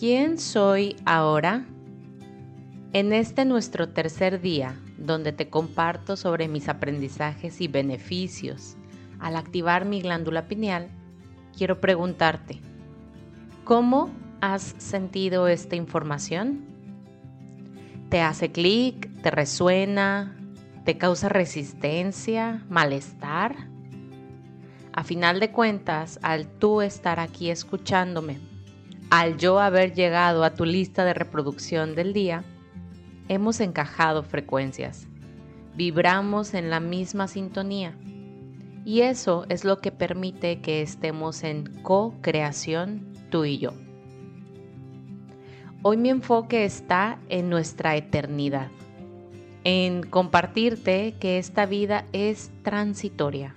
¿Quién soy ahora? En este nuestro tercer día, donde te comparto sobre mis aprendizajes y beneficios al activar mi glándula pineal, quiero preguntarte, ¿cómo has sentido esta información? ¿Te hace clic? ¿Te resuena? ¿Te causa resistencia? ¿Malestar? A final de cuentas, al tú estar aquí escuchándome, al yo haber llegado a tu lista de reproducción del día, hemos encajado frecuencias, vibramos en la misma sintonía y eso es lo que permite que estemos en co-creación tú y yo. Hoy mi enfoque está en nuestra eternidad, en compartirte que esta vida es transitoria.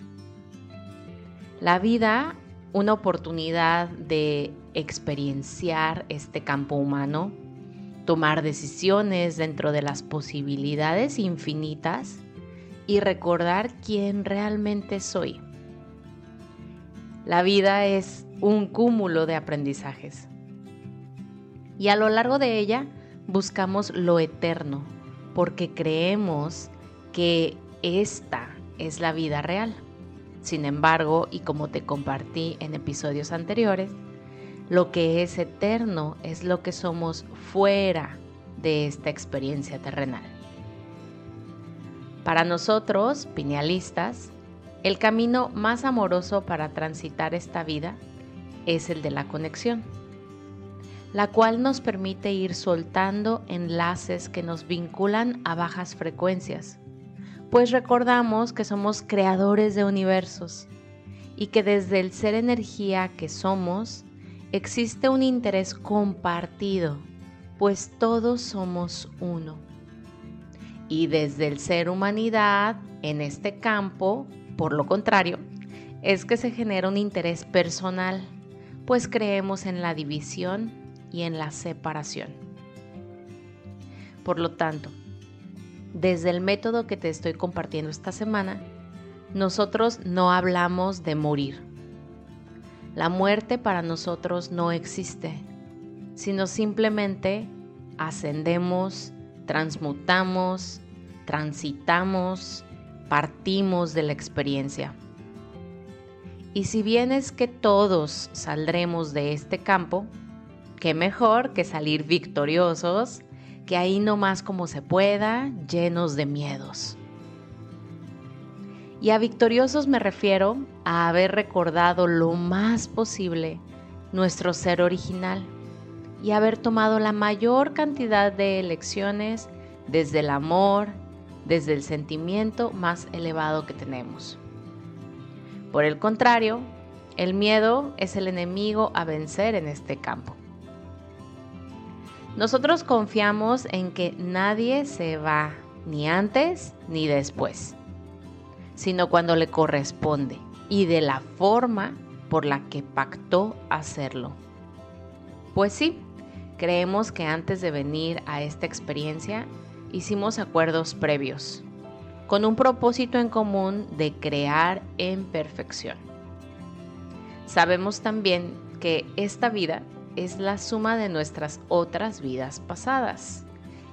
La vida, una oportunidad de experienciar este campo humano, tomar decisiones dentro de las posibilidades infinitas y recordar quién realmente soy. La vida es un cúmulo de aprendizajes y a lo largo de ella buscamos lo eterno porque creemos que esta es la vida real. Sin embargo, y como te compartí en episodios anteriores, lo que es eterno es lo que somos fuera de esta experiencia terrenal. Para nosotros, pinealistas, el camino más amoroso para transitar esta vida es el de la conexión, la cual nos permite ir soltando enlaces que nos vinculan a bajas frecuencias, pues recordamos que somos creadores de universos y que desde el ser energía que somos, existe un interés compartido, pues todos somos uno. Y desde el ser humanidad, en este campo, por lo contrario, es que se genera un interés personal, pues creemos en la división y en la separación. Por lo tanto, desde el método que te estoy compartiendo esta semana, nosotros no hablamos de morir la muerte para nosotros no existe, sino simplemente ascendemos, transmutamos, transitamos, partimos de la experiencia. Y si bien es que todos saldremos de este campo, qué mejor que salir victoriosos, que ahí nomás como se pueda, llenos de miedos. Y a victoriosos me refiero a haber recordado lo más posible nuestro ser original y haber tomado la mayor cantidad de elecciones desde el amor, desde el sentimiento más elevado que tenemos. Por el contrario, el miedo es el enemigo a vencer en este campo. Nosotros confiamos en que nadie se va ni antes ni después sino cuando le corresponde y de la forma por la que pactó hacerlo. Pues sí, creemos que antes de venir a esta experiencia hicimos acuerdos previos, con un propósito en común de crear en perfección. Sabemos también que esta vida es la suma de nuestras otras vidas pasadas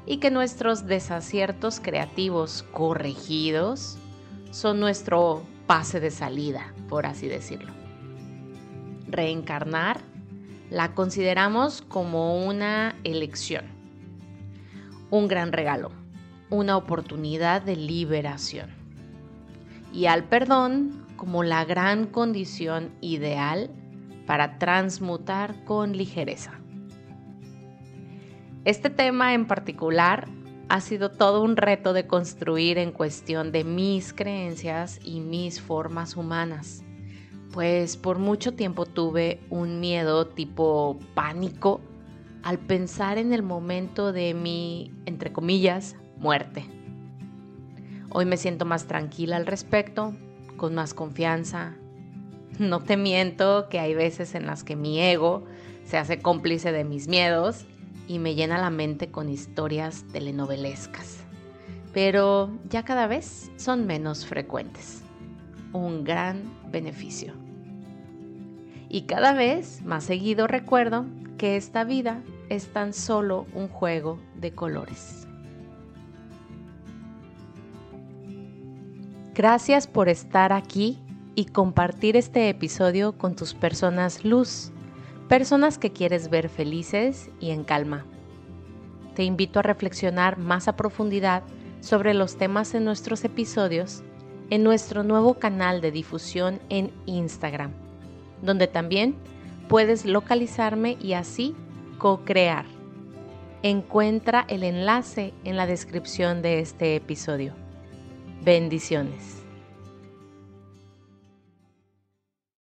y que nuestros desaciertos creativos corregidos son nuestro pase de salida, por así decirlo. Reencarnar la consideramos como una elección, un gran regalo, una oportunidad de liberación. Y al perdón como la gran condición ideal para transmutar con ligereza. Este tema en particular ha sido todo un reto de construir en cuestión de mis creencias y mis formas humanas. Pues por mucho tiempo tuve un miedo tipo pánico al pensar en el momento de mi, entre comillas, muerte. Hoy me siento más tranquila al respecto, con más confianza. No te miento que hay veces en las que mi ego se hace cómplice de mis miedos y me llena la mente con historias telenovelescas. Pero ya cada vez son menos frecuentes. Un gran beneficio. Y cada vez más seguido recuerdo que esta vida es tan solo un juego de colores. Gracias por estar aquí y compartir este episodio con tus personas luz, personas que quieres ver felices y en calma. Te invito a reflexionar más a profundidad sobre los temas en nuestros episodios en nuestro nuevo canal de difusión en Instagram, donde también puedes localizarme y así co-crear. Encuentra el enlace en la descripción de este episodio. Bendiciones.